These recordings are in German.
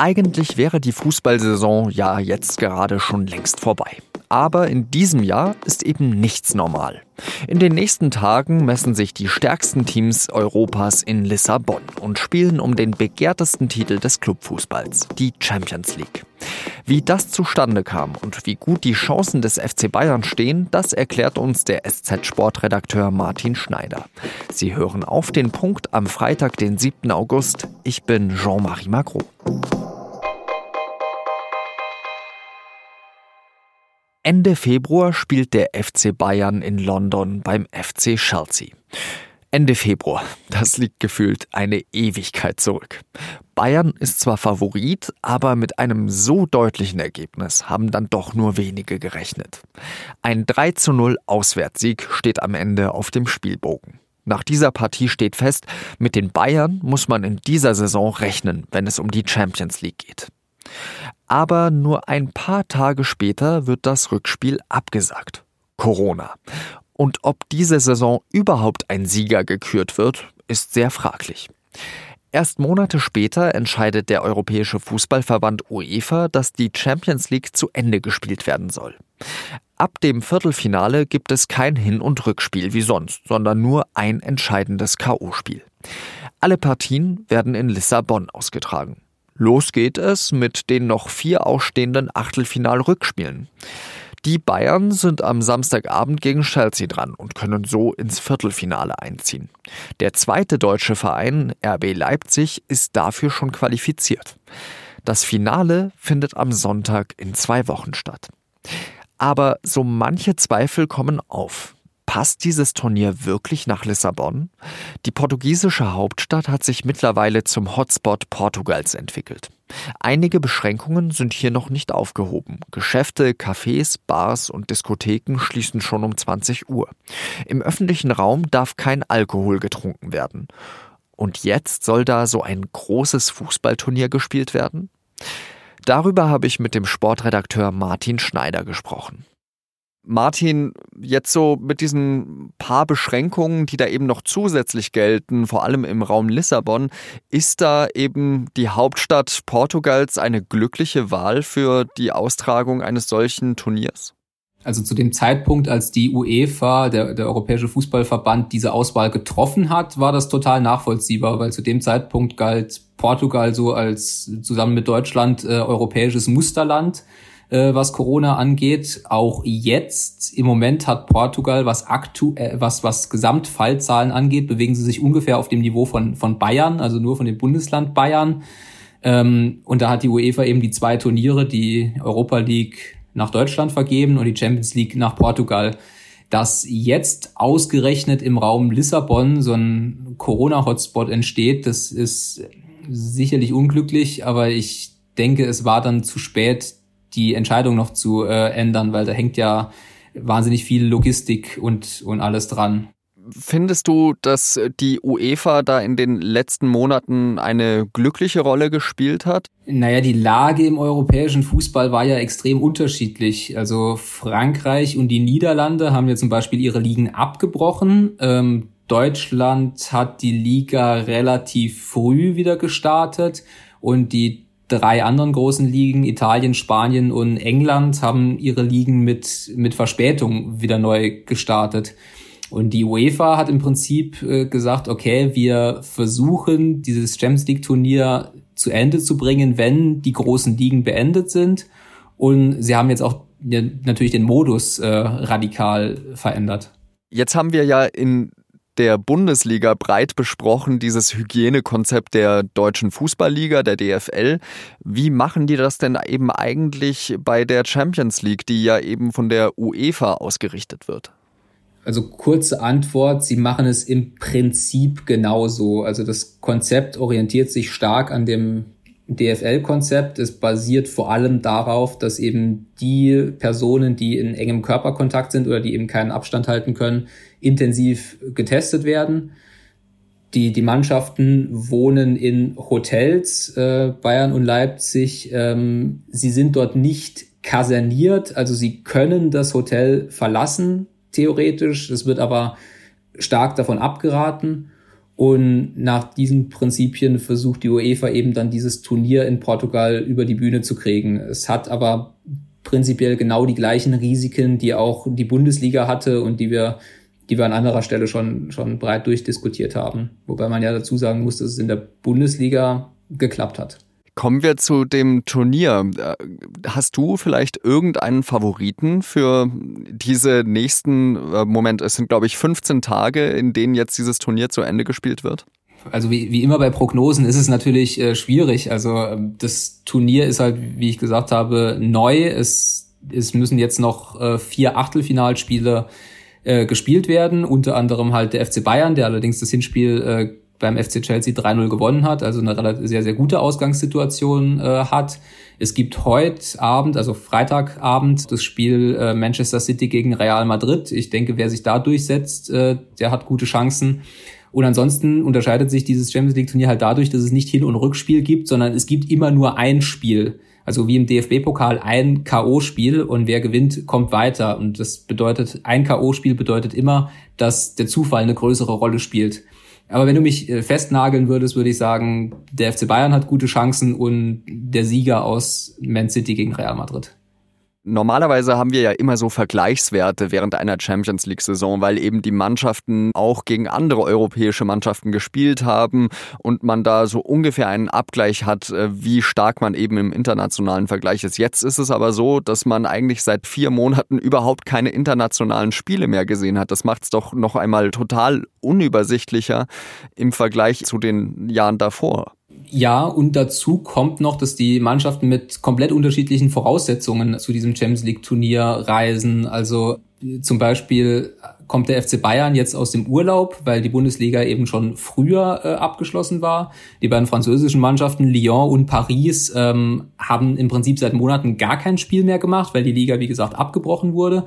Eigentlich wäre die Fußballsaison ja jetzt gerade schon längst vorbei. Aber in diesem Jahr ist eben nichts normal. In den nächsten Tagen messen sich die stärksten Teams Europas in Lissabon und spielen um den begehrtesten Titel des Clubfußballs, die Champions League. Wie das zustande kam und wie gut die Chancen des FC Bayern stehen, das erklärt uns der SZ-Sportredakteur Martin Schneider. Sie hören auf den Punkt am Freitag, den 7. August. Ich bin Jean-Marie Macron. Ende Februar spielt der FC Bayern in London beim FC Chelsea. Ende Februar, das liegt gefühlt eine Ewigkeit zurück. Bayern ist zwar Favorit, aber mit einem so deutlichen Ergebnis haben dann doch nur wenige gerechnet. Ein 3 zu 0 Auswärtssieg steht am Ende auf dem Spielbogen. Nach dieser Partie steht fest, mit den Bayern muss man in dieser Saison rechnen, wenn es um die Champions League geht. Aber nur ein paar Tage später wird das Rückspiel abgesagt. Corona. Und ob diese Saison überhaupt ein Sieger gekürt wird, ist sehr fraglich. Erst Monate später entscheidet der Europäische Fußballverband UEFA, dass die Champions League zu Ende gespielt werden soll. Ab dem Viertelfinale gibt es kein Hin- und Rückspiel wie sonst, sondern nur ein entscheidendes KO-Spiel. Alle Partien werden in Lissabon ausgetragen. Los geht es mit den noch vier ausstehenden Achtelfinal-Rückspielen. Die Bayern sind am Samstagabend gegen Chelsea dran und können so ins Viertelfinale einziehen. Der zweite deutsche Verein, RB Leipzig, ist dafür schon qualifiziert. Das Finale findet am Sonntag in zwei Wochen statt. Aber so manche Zweifel kommen auf. Passt dieses Turnier wirklich nach Lissabon? Die portugiesische Hauptstadt hat sich mittlerweile zum Hotspot Portugals entwickelt. Einige Beschränkungen sind hier noch nicht aufgehoben. Geschäfte, Cafés, Bars und Diskotheken schließen schon um 20 Uhr. Im öffentlichen Raum darf kein Alkohol getrunken werden. Und jetzt soll da so ein großes Fußballturnier gespielt werden? Darüber habe ich mit dem Sportredakteur Martin Schneider gesprochen. Martin, jetzt so mit diesen paar Beschränkungen, die da eben noch zusätzlich gelten, vor allem im Raum Lissabon, ist da eben die Hauptstadt Portugals eine glückliche Wahl für die Austragung eines solchen Turniers? Also zu dem Zeitpunkt, als die UEFA, der, der Europäische Fußballverband, diese Auswahl getroffen hat, war das total nachvollziehbar, weil zu dem Zeitpunkt galt Portugal so als zusammen mit Deutschland äh, europäisches Musterland äh, was Corona angeht. Auch jetzt im Moment hat Portugal, was aktuell, äh, was, was Gesamtfallzahlen angeht, bewegen sie sich ungefähr auf dem Niveau von, von Bayern, also nur von dem Bundesland Bayern. Ähm, und da hat die UEFA eben die zwei Turniere, die Europa League nach Deutschland vergeben und die Champions League nach Portugal. Dass jetzt ausgerechnet im Raum Lissabon so ein Corona-Hotspot entsteht, das ist sicherlich unglücklich, aber ich denke, es war dann zu spät, die Entscheidung noch zu äh, ändern, weil da hängt ja wahnsinnig viel Logistik und, und alles dran. Findest du, dass die UEFA da in den letzten Monaten eine glückliche Rolle gespielt hat? Naja, die Lage im europäischen Fußball war ja extrem unterschiedlich. Also Frankreich und die Niederlande haben ja zum Beispiel ihre Ligen abgebrochen. Ähm, Deutschland hat die Liga relativ früh wieder gestartet und die drei anderen großen Ligen, Italien, Spanien und England, haben ihre Ligen mit, mit Verspätung wieder neu gestartet. Und die UEFA hat im Prinzip äh, gesagt, okay, wir versuchen, dieses Champions League Turnier zu Ende zu bringen, wenn die großen Ligen beendet sind. Und sie haben jetzt auch natürlich den Modus äh, radikal verändert. Jetzt haben wir ja in der Bundesliga breit besprochen, dieses Hygienekonzept der deutschen Fußballliga, der DFL. Wie machen die das denn eben eigentlich bei der Champions League, die ja eben von der UEFA ausgerichtet wird? Also kurze Antwort, sie machen es im Prinzip genauso. Also das Konzept orientiert sich stark an dem DFL-Konzept. Es basiert vor allem darauf, dass eben die Personen, die in engem Körperkontakt sind oder die eben keinen Abstand halten können, intensiv getestet werden. Die, die Mannschaften wohnen in Hotels, äh, Bayern und Leipzig. Ähm, sie sind dort nicht kaserniert, also sie können das Hotel verlassen, theoretisch. Es wird aber stark davon abgeraten. Und nach diesen Prinzipien versucht die UEFA eben dann dieses Turnier in Portugal über die Bühne zu kriegen. Es hat aber prinzipiell genau die gleichen Risiken, die auch die Bundesliga hatte und die wir, die wir an anderer Stelle schon, schon breit durchdiskutiert haben. Wobei man ja dazu sagen muss, dass es in der Bundesliga geklappt hat. Kommen wir zu dem Turnier. Äh, hast du vielleicht irgendeinen Favoriten für diese nächsten, äh, Moment, es sind glaube ich 15 Tage, in denen jetzt dieses Turnier zu Ende gespielt wird? Also wie, wie immer bei Prognosen ist es natürlich äh, schwierig. Also ähm, das Turnier ist halt, wie ich gesagt habe, neu. Es, es müssen jetzt noch äh, vier Achtelfinalspiele äh, gespielt werden, unter anderem halt der FC Bayern, der allerdings das Hinspiel äh, beim FC Chelsea 3-0 gewonnen hat, also eine sehr, sehr gute Ausgangssituation äh, hat. Es gibt heute Abend, also Freitagabend, das Spiel äh, Manchester City gegen Real Madrid. Ich denke, wer sich da durchsetzt, äh, der hat gute Chancen. Und ansonsten unterscheidet sich dieses Champions League Turnier halt dadurch, dass es nicht Hin- und Rückspiel gibt, sondern es gibt immer nur ein Spiel. Also wie im DFB-Pokal ein K.O.-Spiel und wer gewinnt, kommt weiter. Und das bedeutet, ein K.O.-Spiel bedeutet immer, dass der Zufall eine größere Rolle spielt. Aber wenn du mich äh, festnageln würdest, würde ich sagen, der FC Bayern hat gute Chancen und der Sieger aus Man City gegen Real Madrid. Normalerweise haben wir ja immer so Vergleichswerte während einer Champions League-Saison, weil eben die Mannschaften auch gegen andere europäische Mannschaften gespielt haben und man da so ungefähr einen Abgleich hat, äh, wie stark man eben im internationalen Vergleich ist. Jetzt ist es aber so, dass man eigentlich seit vier Monaten überhaupt keine internationalen Spiele mehr gesehen hat. Das macht es doch noch einmal total unübersichtlicher im Vergleich zu den Jahren davor. Ja, und dazu kommt noch, dass die Mannschaften mit komplett unterschiedlichen Voraussetzungen zu diesem Champions League Turnier reisen. Also zum Beispiel kommt der FC Bayern jetzt aus dem Urlaub, weil die Bundesliga eben schon früher äh, abgeschlossen war. Die beiden französischen Mannschaften Lyon und Paris ähm, haben im Prinzip seit Monaten gar kein Spiel mehr gemacht, weil die Liga, wie gesagt, abgebrochen wurde.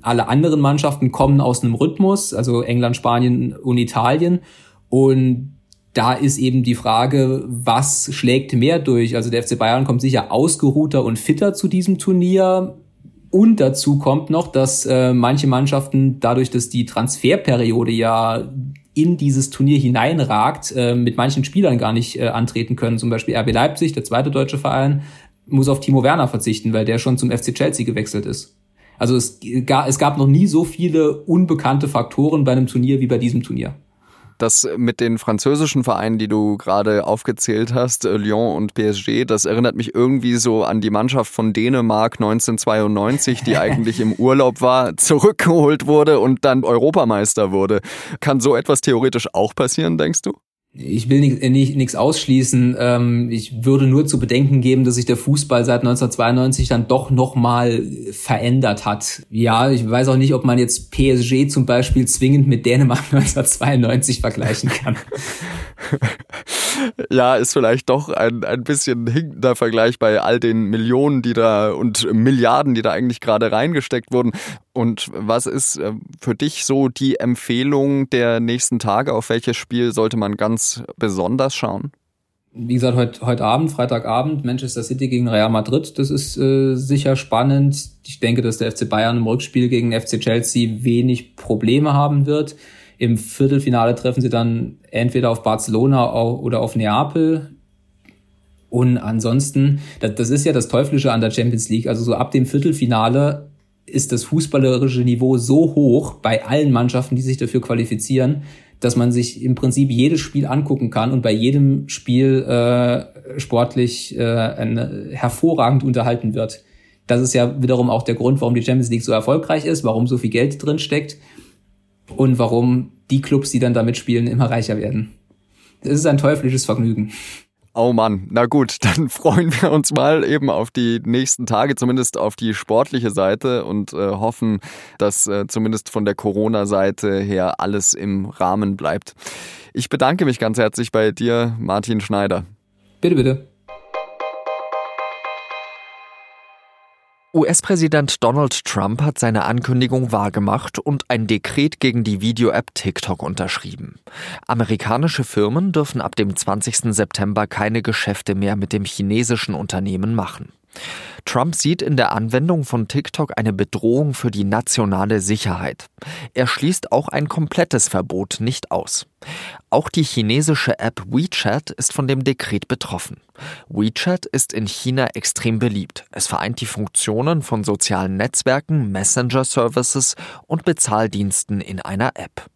Alle anderen Mannschaften kommen aus einem Rhythmus, also England, Spanien und Italien. Und da ist eben die Frage, was schlägt mehr durch? Also der FC Bayern kommt sicher ausgeruhter und fitter zu diesem Turnier. Und dazu kommt noch, dass äh, manche Mannschaften dadurch, dass die Transferperiode ja in dieses Turnier hineinragt, äh, mit manchen Spielern gar nicht äh, antreten können. Zum Beispiel RB Leipzig, der zweite deutsche Verein, muss auf Timo Werner verzichten, weil der schon zum FC Chelsea gewechselt ist. Also es, es gab noch nie so viele unbekannte Faktoren bei einem Turnier wie bei diesem Turnier. Das mit den französischen Vereinen, die du gerade aufgezählt hast, äh, Lyon und PSG, das erinnert mich irgendwie so an die Mannschaft von Dänemark 1992, die eigentlich im Urlaub war, zurückgeholt wurde und dann Europameister wurde. Kann so etwas theoretisch auch passieren, denkst du? Ich will nichts nicht, ausschließen. Ähm, ich würde nur zu bedenken geben, dass sich der Fußball seit 1992 dann doch nochmal verändert hat. Ja, ich weiß auch nicht, ob man jetzt PSG zum Beispiel zwingend mit Dänemark 1992 vergleichen kann. ja, ist vielleicht doch ein, ein bisschen hinkender Vergleich bei all den Millionen, die da und Milliarden, die da eigentlich gerade reingesteckt wurden. Und was ist äh, für dich so die Empfehlung der nächsten Tage? Auf welches Spiel sollte man ganz besonders schauen? Wie gesagt, heute, heute Abend, Freitagabend, Manchester City gegen Real Madrid. Das ist äh, sicher spannend. Ich denke, dass der FC Bayern im Rückspiel gegen FC Chelsea wenig Probleme haben wird. Im Viertelfinale treffen sie dann entweder auf Barcelona oder auf Neapel. Und ansonsten, das, ist ja das Teuflische an der Champions League. Also so ab dem Viertelfinale ist das fußballerische Niveau so hoch bei allen Mannschaften, die sich dafür qualifizieren, dass man sich im Prinzip jedes Spiel angucken kann und bei jedem Spiel äh, sportlich äh, eine, hervorragend unterhalten wird. Das ist ja wiederum auch der Grund, warum die Champions League so erfolgreich ist, warum so viel Geld drin steckt und warum die Clubs, die dann da mitspielen, immer reicher werden. Es ist ein teuflisches Vergnügen. Oh Mann, na gut, dann freuen wir uns mal eben auf die nächsten Tage, zumindest auf die sportliche Seite und äh, hoffen, dass äh, zumindest von der Corona-Seite her alles im Rahmen bleibt. Ich bedanke mich ganz herzlich bei dir, Martin Schneider. Bitte, bitte. US-Präsident Donald Trump hat seine Ankündigung wahrgemacht und ein Dekret gegen die Video-App TikTok unterschrieben. Amerikanische Firmen dürfen ab dem 20. September keine Geschäfte mehr mit dem chinesischen Unternehmen machen. Trump sieht in der Anwendung von TikTok eine Bedrohung für die nationale Sicherheit. Er schließt auch ein komplettes Verbot nicht aus. Auch die chinesische App WeChat ist von dem Dekret betroffen. WeChat ist in China extrem beliebt. Es vereint die Funktionen von sozialen Netzwerken, Messenger-Services und Bezahldiensten in einer App.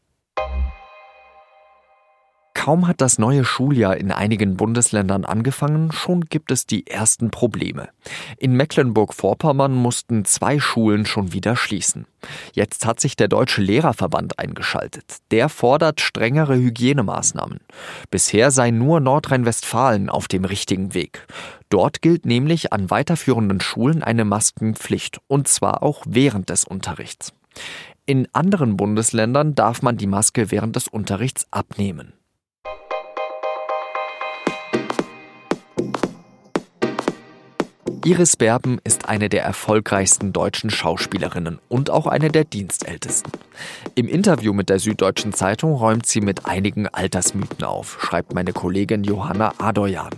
Kaum hat das neue Schuljahr in einigen Bundesländern angefangen, schon gibt es die ersten Probleme. In Mecklenburg-Vorpommern mussten zwei Schulen schon wieder schließen. Jetzt hat sich der Deutsche Lehrerverband eingeschaltet. Der fordert strengere Hygienemaßnahmen. Bisher sei nur Nordrhein-Westfalen auf dem richtigen Weg. Dort gilt nämlich an weiterführenden Schulen eine Maskenpflicht, und zwar auch während des Unterrichts. In anderen Bundesländern darf man die Maske während des Unterrichts abnehmen. Iris Berben ist eine der erfolgreichsten deutschen Schauspielerinnen und auch eine der dienstältesten. Im Interview mit der Süddeutschen Zeitung räumt sie mit einigen Altersmythen auf, schreibt meine Kollegin Johanna Adoyan.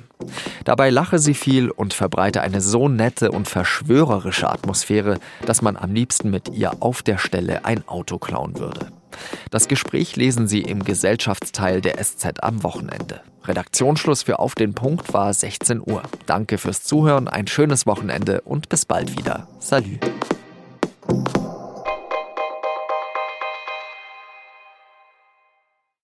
Dabei lache sie viel und verbreite eine so nette und verschwörerische Atmosphäre, dass man am liebsten mit ihr auf der Stelle ein Auto klauen würde. Das Gespräch lesen Sie im Gesellschaftsteil der SZ am Wochenende. Redaktionsschluss für Auf den Punkt war 16 Uhr. Danke fürs Zuhören, ein schönes Wochenende und bis bald wieder. Salü.